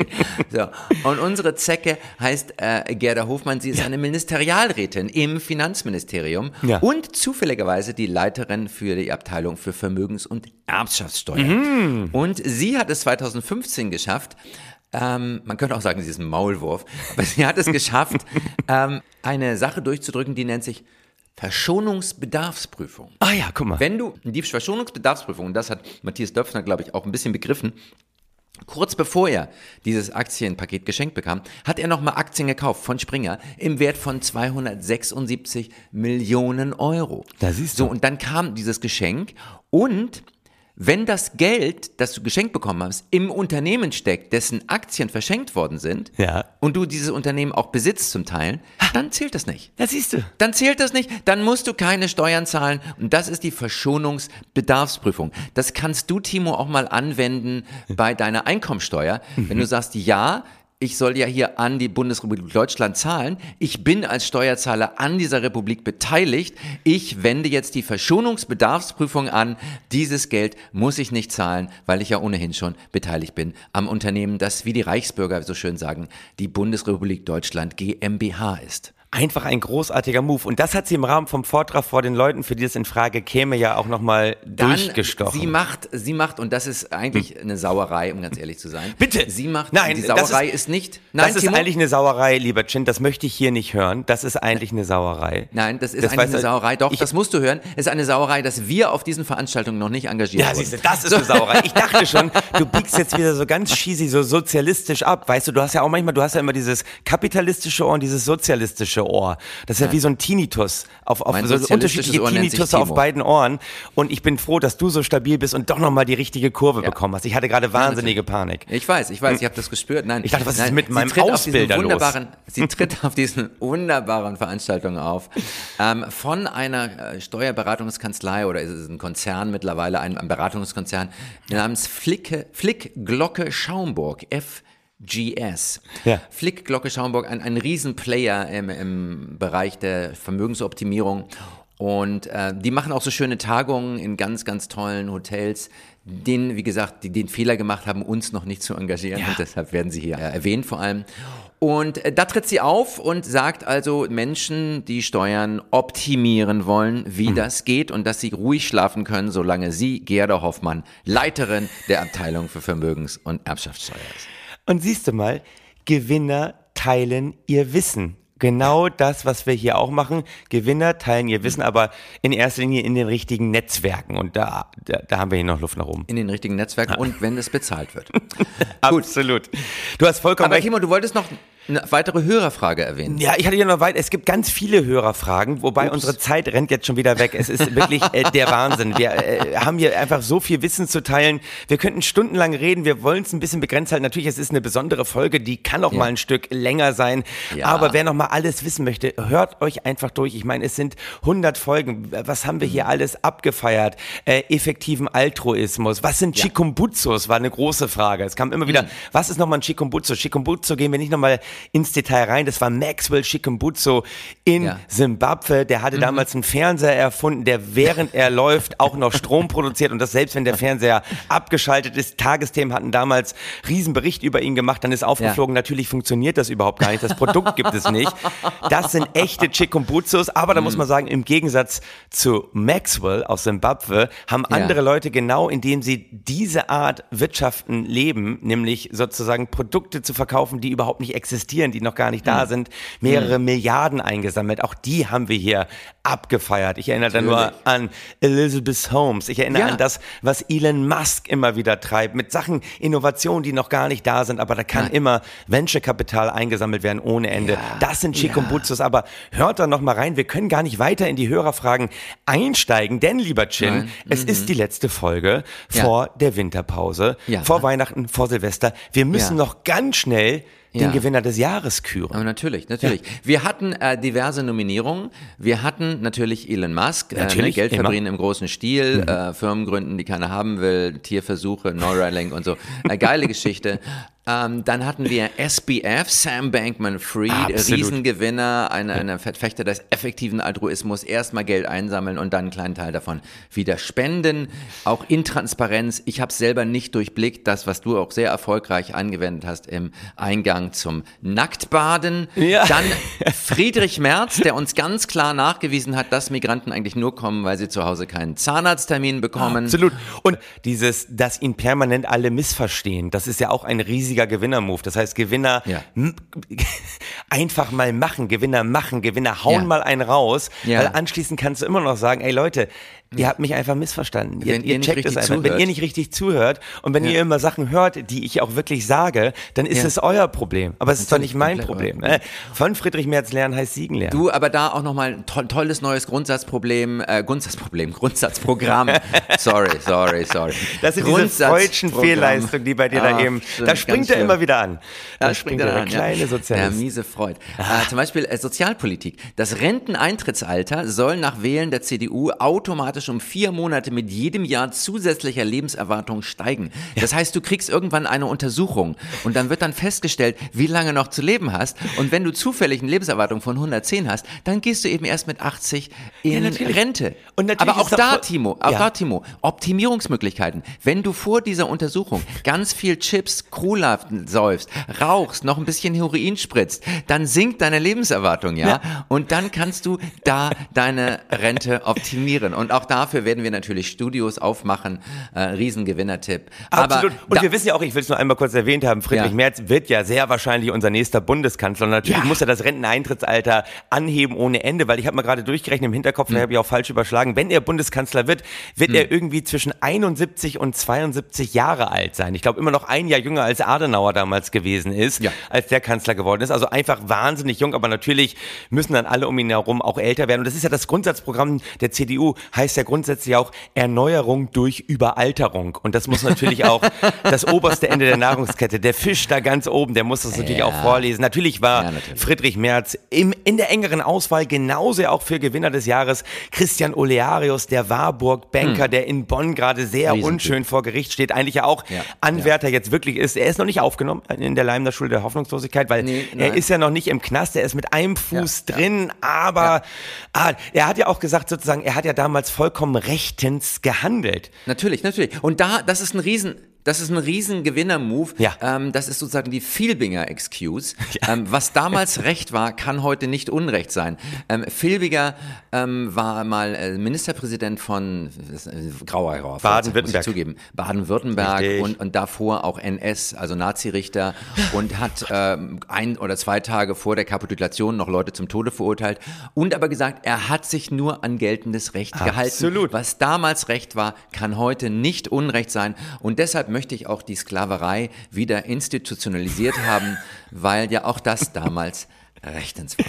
so. Und unsere Zecke heißt äh, Gerda Hofmann. Sie ist ja. eine Ministerialrätin im Finanzministerium ja. und zufälligerweise die Leiterin für die Abteilung für Vermögens- und Erbschaftssteuer. Mhm. Und sie hat es 2015 geschafft, ähm, man könnte auch sagen, sie ist ein Maulwurf, aber sie hat es geschafft, ähm, eine Sache durchzudrücken, die nennt sich Verschonungsbedarfsprüfung. Ah ja, guck mal. Wenn du die Verschonungsbedarfsprüfung, und das hat Matthias Döpfner, glaube ich, auch ein bisschen begriffen, Kurz bevor er dieses Aktienpaket geschenkt bekam, hat er nochmal Aktien gekauft von Springer im Wert von 276 Millionen Euro. Da siehst du. So, und dann kam dieses Geschenk und wenn das Geld, das du geschenkt bekommen hast, im Unternehmen steckt, dessen Aktien verschenkt worden sind, ja. und du dieses Unternehmen auch besitzt zum Teilen, dann zählt das nicht. Ja, siehst du. Dann zählt das nicht, dann musst du keine Steuern zahlen und das ist die Verschonungsbedarfsprüfung. Das kannst du, Timo, auch mal anwenden bei deiner Einkommensteuer. Wenn du sagst, ja, ich soll ja hier an die Bundesrepublik Deutschland zahlen. Ich bin als Steuerzahler an dieser Republik beteiligt. Ich wende jetzt die Verschonungsbedarfsprüfung an. Dieses Geld muss ich nicht zahlen, weil ich ja ohnehin schon beteiligt bin am Unternehmen, das, wie die Reichsbürger so schön sagen, die Bundesrepublik Deutschland GmbH ist einfach ein großartiger Move. Und das hat sie im Rahmen vom Vortrag vor den Leuten, für die es in Frage käme, ja auch nochmal durchgestochen. Sie macht, sie macht, und das ist eigentlich hm. eine Sauerei, um ganz ehrlich zu sein. Bitte! Sie macht, nein, die Sauerei ist, ist, nicht, nein, Das Timo? ist eigentlich eine Sauerei, lieber Chin, das möchte ich hier nicht hören. Das ist eigentlich eine Sauerei. Nein, das ist das eigentlich eine Sauerei. Doch, ich, das musst du hören. Es ist eine Sauerei, dass wir auf diesen Veranstaltungen noch nicht engagiert ja, wurden. Ja, siehst du, das ist so. eine Sauerei. Ich dachte schon, du biegst jetzt wieder so ganz cheesy, so sozialistisch ab. Weißt du, du hast ja auch manchmal, du hast ja immer dieses kapitalistische Ohr und dieses sozialistische Ohr. Das ja wie so ein Tinnitus, auf, auf so unterschiedliche Tinnitusse auf beiden Ohren. Und ich bin froh, dass du so stabil bist und doch nochmal die richtige Kurve ja. bekommen hast. Ich hatte gerade wahnsinnige Panik. Ich weiß, ich weiß, ich habe das gespürt. Nein, ich dachte, was nein, ist mit meinem Ausbilder los? Sie tritt auf diesen wunderbaren Veranstaltungen auf. Ähm, von einer äh, Steuerberatungskanzlei oder ist es ein Konzern mittlerweile, ein, ein Beratungskonzern namens Flicke, Flick Glocke Schaumburg, F GS. Ja. Flick Glocke Schaumburg, ein, ein Riesenplayer im, im Bereich der Vermögensoptimierung. Und äh, die machen auch so schöne Tagungen in ganz, ganz tollen Hotels. den, wie gesagt, die den Fehler gemacht haben, uns noch nicht zu engagieren. Ja. Und deshalb werden sie hier äh, erwähnt vor allem. Und äh, da tritt sie auf und sagt also Menschen, die Steuern optimieren wollen, wie Mhm. das geht und dass sie ruhig schlafen können, solange sie, Gerda Hoffmann, Leiterin der Abteilung für Vermögens- und Erbschaftssteuer ist. Und siehst du mal, Gewinner teilen ihr Wissen. Genau das, was wir hier auch machen. Gewinner teilen ihr Wissen, aber in erster Linie in den richtigen Netzwerken. Und da, da, da haben wir hier noch Luft nach oben. In den richtigen Netzwerken und wenn es bezahlt wird. Absolut. Du hast vollkommen Aber recht. Timo, du wolltest noch eine weitere Hörerfrage erwähnen. Ja, ich hatte ja noch weit. Es gibt ganz viele Hörerfragen, wobei unsere Zeit rennt jetzt schon wieder weg. Es ist wirklich äh, der Wahnsinn. Wir äh, haben hier einfach so viel Wissen zu teilen. Wir könnten stundenlang reden. Wir wollen es ein bisschen begrenzt halten. Natürlich, es ist eine besondere Folge, die kann auch mal ein Stück länger sein. Ja. Aber wer noch mal alles wissen möchte, hört euch einfach durch. Ich meine, es sind 100 Folgen. Was haben wir hier alles abgefeiert? Äh, effektiven Altruismus. Was sind Chikumbutsus? War eine große Frage. Es kam immer wieder, was ist nochmal ein Chikumbutsu? Chikumbutsu gehen wir nicht nochmal ins Detail rein. Das war Maxwell Chikumbutsu in Ja. Zimbabwe. Der hatte damals einen Fernseher erfunden, der während er läuft auch noch Strom produziert und das selbst wenn der Fernseher abgeschaltet ist. Tagesthemen hatten damals Riesenbericht über ihn gemacht. Dann ist aufgeflogen, natürlich funktioniert das überhaupt gar nicht. Das Produkt gibt es nicht. Das sind echte Chikumbutsus. Aber da muss man sagen, im Gegensatz zu Maxwell aus Zimbabwe haben Ja. andere Leute genau, indem sie diese Art Wirtschaften leben, nämlich sozusagen Produkte zu verkaufen, die überhaupt nicht existieren, die noch gar nicht Hm. da sind, mehrere Milliarden eingesammelt. Auch die haben wir hier abgefeiert. Ich erinnere da nur an Elizabeth Holmes. Ich erinnere Ja. an das, was Elon Musk immer wieder treibt, mit Sachen, Innovationen, die noch gar nicht da sind, aber da kann Nein. immer Venture-Kapital eingesammelt werden ohne Ende. Das sind Chikumbutsus, aber hört da noch mal rein. Wir können gar nicht weiter in die Hörerfragen einsteigen, denn, lieber Chin, Nein. es ist die letzte Folge Ja. vor der Winterpause, Ja. vor Weihnachten, vor Silvester. Wir müssen Ja. noch ganz schnell den Ja. Gewinner des Jahres küren. Aber natürlich, natürlich. Wir hatten äh, diverse Nominierungen. Wir hatten natürlich Elon Musk, äh, ne, Natürlich, Geld immer. verbrennen im großen Stil, äh, Firmen gründen, die keiner haben will, Tierversuche, Neuralink und so. Äh, geile Geschichte. Ähm, dann hatten wir SBF, Sam Bankman-Fried, Absolut. Riesengewinner, eine, eine Verfechter des effektiven Altruismus, erstmal Geld einsammeln und dann einen kleinen Teil davon wieder spenden. Auch Intransparenz. Ich habe selber nicht durchblickt, das, was du auch sehr erfolgreich angewendet hast im Eingang zum Nacktbaden. Ja. Dann Friedrich Merz, der uns ganz klar nachgewiesen hat, dass Migranten eigentlich nur kommen, weil sie zu Hause keinen Zahnarzttermin bekommen. Absolut. Und dieses, dass ihn permanent alle missverstehen, das ist ja auch ein riesiger Gewinner-Move. Das heißt, Gewinner Ja. einfach mal machen, Gewinner machen, Gewinner hauen Ja. mal einen raus, weil anschließend kannst du immer noch sagen, ey Leute, ihr habt mich einfach missverstanden. Ihr, Wenn ihr nicht checkt es richtig einfach. Wenn zuhört. ihr nicht richtig zuhört und wenn Ja. ihr immer Sachen hört, die ich auch wirklich sage, dann ist Ja. es euer Problem. Aber es ist doch nicht mein Problem. euer Äh, Von Friedrich Merz lernen heißt Siegen lernen. Du, aber da auch nochmal ein to tolles neues Grundsatzproblem, äh, Grundsatzproblem, Grundsatzprogramm. sorry, sorry, sorry. Das sind diese freudschen Fehlleistungen, die bei dir da Ah, eben, stimmt, da springt er schlimm. immer wieder an. Da springt er an, kleine ja. Sozialist. Der miese Freud. Äh, zum Beispiel äh, Sozialpolitik. Das Renteneintrittsalter soll nach Wählen der CDU automatisch um vier Monate mit jedem Jahr zusätzlicher Lebenserwartung steigen. Das heißt, du kriegst irgendwann eine Untersuchung und dann wird dann festgestellt, wie lange noch zu leben hast. Und wenn du zufällig eine Lebenserwartung von 110 hast, dann gehst du eben erst mit 80 in natürlich. Rente. Aber auch da, Timo, auch Ja. da, Timo, Optimierungsmöglichkeiten. Wenn du vor dieser Untersuchung ganz viel Chips, Cola säufst, rauchst, noch ein bisschen Heroin spritzt, dann sinkt deine Lebenserwartung, ja? Ja. Und dann kannst du da deine Rente optimieren. Und auch dafür werden wir natürlich Studios aufmachen. Äh, Riesengewinnertipp. Absolut. Aber Und wir wissen ja auch, ich will es nur einmal kurz erwähnt haben, Friedrich Ja. Merz wird ja sehr wahrscheinlich unser nächster Bundeskanzler. Und natürlich Ja. muss er das Renteneintrittsalter anheben ohne Ende, weil ich habe mal gerade durchgerechnet im Hinterkopf, Hm. da habe ich auch falsch überschlagen. Wenn er Bundeskanzler wird, wird er irgendwie zwischen 71 und 72 Jahre alt sein. Ich glaube immer noch ein Jahr jünger als Adenauer damals gewesen ist, Ja. als der Kanzler geworden ist. Also einfach wahnsinnig jung, aber natürlich müssen dann alle um ihn herum auch älter werden. Und das ist ja das Grundsatzprogramm der CDU, heißt ja grundsätzlich auch Erneuerung durch Überalterung. Und das muss natürlich auch das oberste Ende der Nahrungskette, der Fisch da ganz oben, der muss das natürlich Ja. auch vorlesen. Natürlich war Ja, natürlich. Friedrich Merz im, in der engeren Auswahl genauso auch für Gewinner des Jahres Christian Olearius, der Warburg-Banker, der in Bonn gerade sehr Riesentyp. unschön vor Gericht steht, eigentlich ja auch Ja. Anwärter jetzt wirklich ist. Er ist noch nicht aufgenommen in der Leimner Schule der Hoffnungslosigkeit, weil Nee, er ist ja noch nicht im Knast, er ist mit einem Fuß Ja, ja. drin, aber ah, er hat ja auch gesagt sozusagen, er hat ja damals vollkommen vollkommen rechtens gehandelt. Natürlich, natürlich. Und da, das ist ein Riesen, das ist ein riesen Gewinner-Move. Ja. Ähm, das ist sozusagen die Filbinger-Excuse. Ähm, was damals Recht war, kann heute nicht Unrecht sein. Ähm, Filbiger ähm, war mal äh, Ministerpräsident von äh, grauer, Baden-Württemberg. zugeben. Baden-Württemberg und, und davor auch NS, also Nazi-Richter und hat ähm, ein oder zwei Tage vor der Kapitulation noch Leute zum Tode verurteilt und aber gesagt, er hat sich nur an geltendes Recht gehalten. Absolut. Was damals Recht war, kann heute nicht Unrecht sein. Und deshalb möchte ich auch die Sklaverei wieder institutionalisiert haben, weil ja auch das damals rechtens war.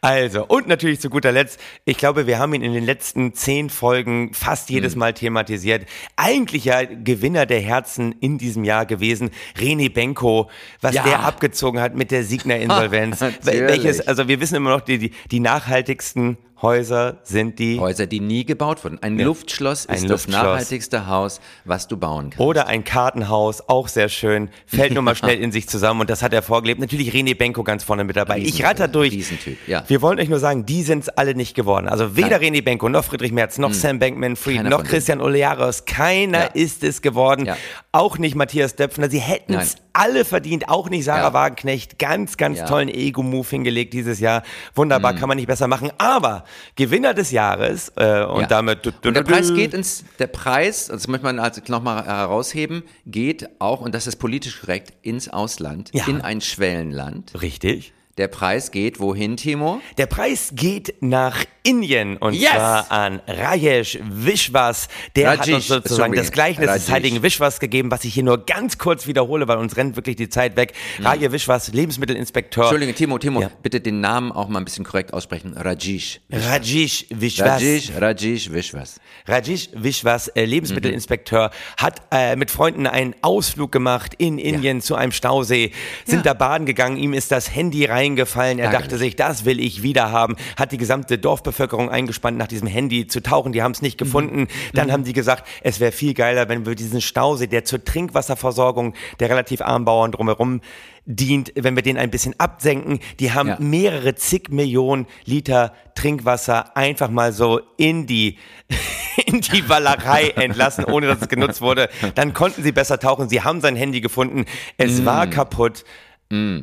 Also, und natürlich zu guter Letzt, ich glaube, wir haben ihn in den letzten zehn Folgen fast jedes Mal thematisiert. Eigentlich ja Gewinner der Herzen in diesem Jahr gewesen, René Benko, was Ja. der abgezogen hat mit der Signa-Insolvenz. Natürlich. Welches, also wir wissen immer noch, die, die, die nachhaltigsten Häuser sind die Häuser, die nie gebaut wurden. Ein Luftschloss Ein ist Luftschloss. das nachhaltigste Haus, was du bauen kannst. Oder ein Kartenhaus, auch sehr schön. Fällt nur mal schnell in sich zusammen und das hat er vorgelebt. Natürlich René Benko ganz vorne mit dabei. ich ratter durch. Riesentyp, ja. Wir wollen euch nur sagen, die sind es alle nicht geworden. Also weder Nein. René Benko, noch Friedrich Merz, noch Sam Bankman-Fried, Keiner noch. Christian Olearos. Keiner Ja. ist es geworden. Ja. Auch nicht Matthias Döpfner. Sie hätten es alle verdient. Auch nicht Sarah Ja. Wagenknecht. Ganz, ganz Ja. tollen Ego-Move hingelegt dieses Jahr. Wunderbar, kann man nicht besser machen. Aber Gewinner des Jahres äh, und Ja. damit... Und der Preis geht ins, der Preis, das möchte man also nochmal herausheben, geht auch, und das ist politisch korrekt, ins Ausland, Ja. in ein Schwellenland. Richtig. Der Preis geht wohin, Timo? Der Preis geht nach Indien und Yes! zwar an Rajesh Vishwas. Der hat Rajesh, uns sozusagen sorry, das Gleichnis des Rajesh. heiligen Vishwas gegeben, was ich hier nur ganz kurz wiederhole, weil uns rennt wirklich die Zeit weg. Rajesh Vishwas, Lebensmittelinspekteur. Entschuldige, Timo, Timo, Ja. bitte den Namen auch mal ein bisschen korrekt aussprechen. Rajesh. Rajesh Vishwas. Rajesh, Rajesh Vishwas. Rajesh Vishwas, äh, Lebensmittelinspekteur, hat äh, mit Freunden einen Ausflug gemacht in Indien zu einem Stausee, sind da baden gegangen, ihm ist das Handy reingefallen, er Ärgerlich. dachte sich, das will ich wieder haben, hat die gesamte Dorfbevölkerung eingespannt, nach diesem Handy zu tauchen, die haben es nicht gefunden. Dann haben die gesagt, es wäre viel geiler, wenn wir diesen Stausee, der zur Trinkwasserversorgung der relativ armen Bauern drumherum dient, wenn wir den ein bisschen absenken. Die haben Ja. mehrere zig Millionen Liter Trinkwasser einfach mal so in die, in die Wallerei entlassen, ohne dass es genutzt wurde. Dann konnten sie besser tauchen. Sie haben sein Handy gefunden. Es war kaputt.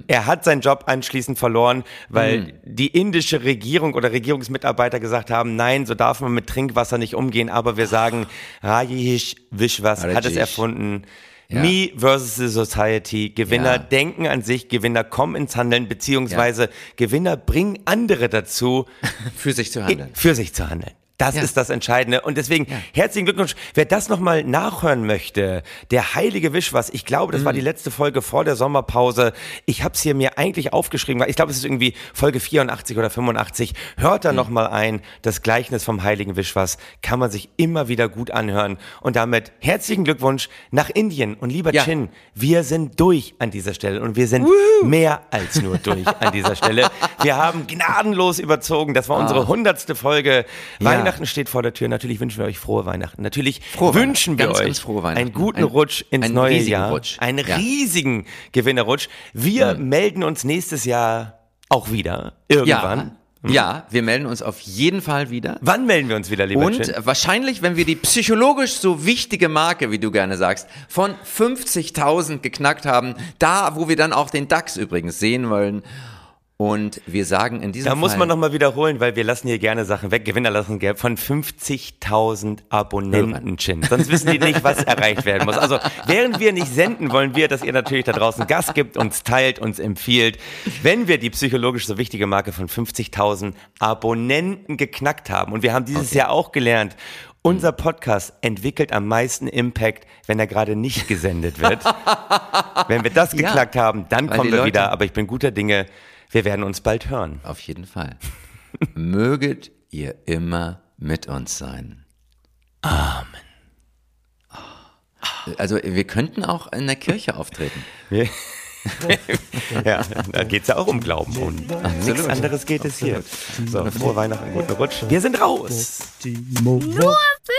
Er hat seinen Job anschließend verloren, weil die indische Regierung oder Regierungsmitarbeiter gesagt haben, nein, so darf man mit Trinkwasser nicht umgehen. Aber wir sagen, Rajesh Vishwas hat es erfunden. Ja. Me versus the Society. Gewinner Ja. denken an sich, Gewinner kommen ins Handeln, beziehungsweise Gewinner bringen andere dazu, Für sich zu handeln. für sich zu handeln. Das Ja. ist das Entscheidende. Und deswegen herzlichen Glückwunsch. Wer das nochmal nachhören möchte, der heilige Wischwas, ich glaube, das war Mhm. die letzte Folge vor der Sommerpause. Ich habe es hier mir eigentlich aufgeschrieben, weil ich glaube, es ist irgendwie Folge 84 oder 85. Hört Mhm. da nochmal ein. Das Gleichnis vom heiligen Wischwas kann man sich immer wieder gut anhören. Und damit herzlichen Glückwunsch nach Indien. Und lieber Ja. Chin, wir sind durch an dieser Stelle. Und wir sind mehr als nur durch an dieser Stelle. Wir haben gnadenlos überzogen. Das war unsere hundertste Folge. Ah. Ja. Weihnachten steht vor der Tür. Natürlich wünschen wir euch frohe Weihnachten. Natürlich Frohe wünschen wir Weihnachten. euch Ganz, ganz frohe Weihnachten. einen guten Ein- Rutsch ins einen neue Jahr. Rutsch. Einen Ja. riesigen Gewinnerrutsch. Wir melden uns nächstes Jahr auch wieder. Irgendwann. Ja, ja, wir melden uns auf jeden Fall wieder. Wann melden wir uns wieder, lieber Und Chin? wahrscheinlich, wenn wir die psychologisch so wichtige Marke, wie du gerne sagst, von 50.000 geknackt haben, da, wo wir dann auch den DAX übrigens sehen wollen. Und wir sagen in diesem Da Fall... muss man nochmal wiederholen, weil wir lassen hier gerne Sachen weg. Gewinner lassen von 50.000 Abonnenten, Chin. Sonst wissen die nicht, was erreicht werden muss. Also, während wir nicht senden, wollen wir, dass ihr natürlich da draußen Gas gibt, uns teilt, uns empfiehlt. Wenn wir die psychologisch so wichtige Marke von 50.000 Abonnenten geknackt haben, und wir haben dieses Jahr auch gelernt, unser Podcast entwickelt am meisten Impact, wenn er gerade nicht gesendet wird. wenn wir das Ja, geknackt haben, dann kommen wir Leute- wieder. Aber ich bin guter Dinge, wir werden uns bald hören. Auf jeden Fall. Möget ihr immer mit uns sein. Amen. Also wir könnten auch in der Kirche auftreten. ja, da geht es ja auch um Glauben. Und nichts anderes geht es hier. So, frohe Weihnachten, guten Rutsch. Wir sind raus. Nur für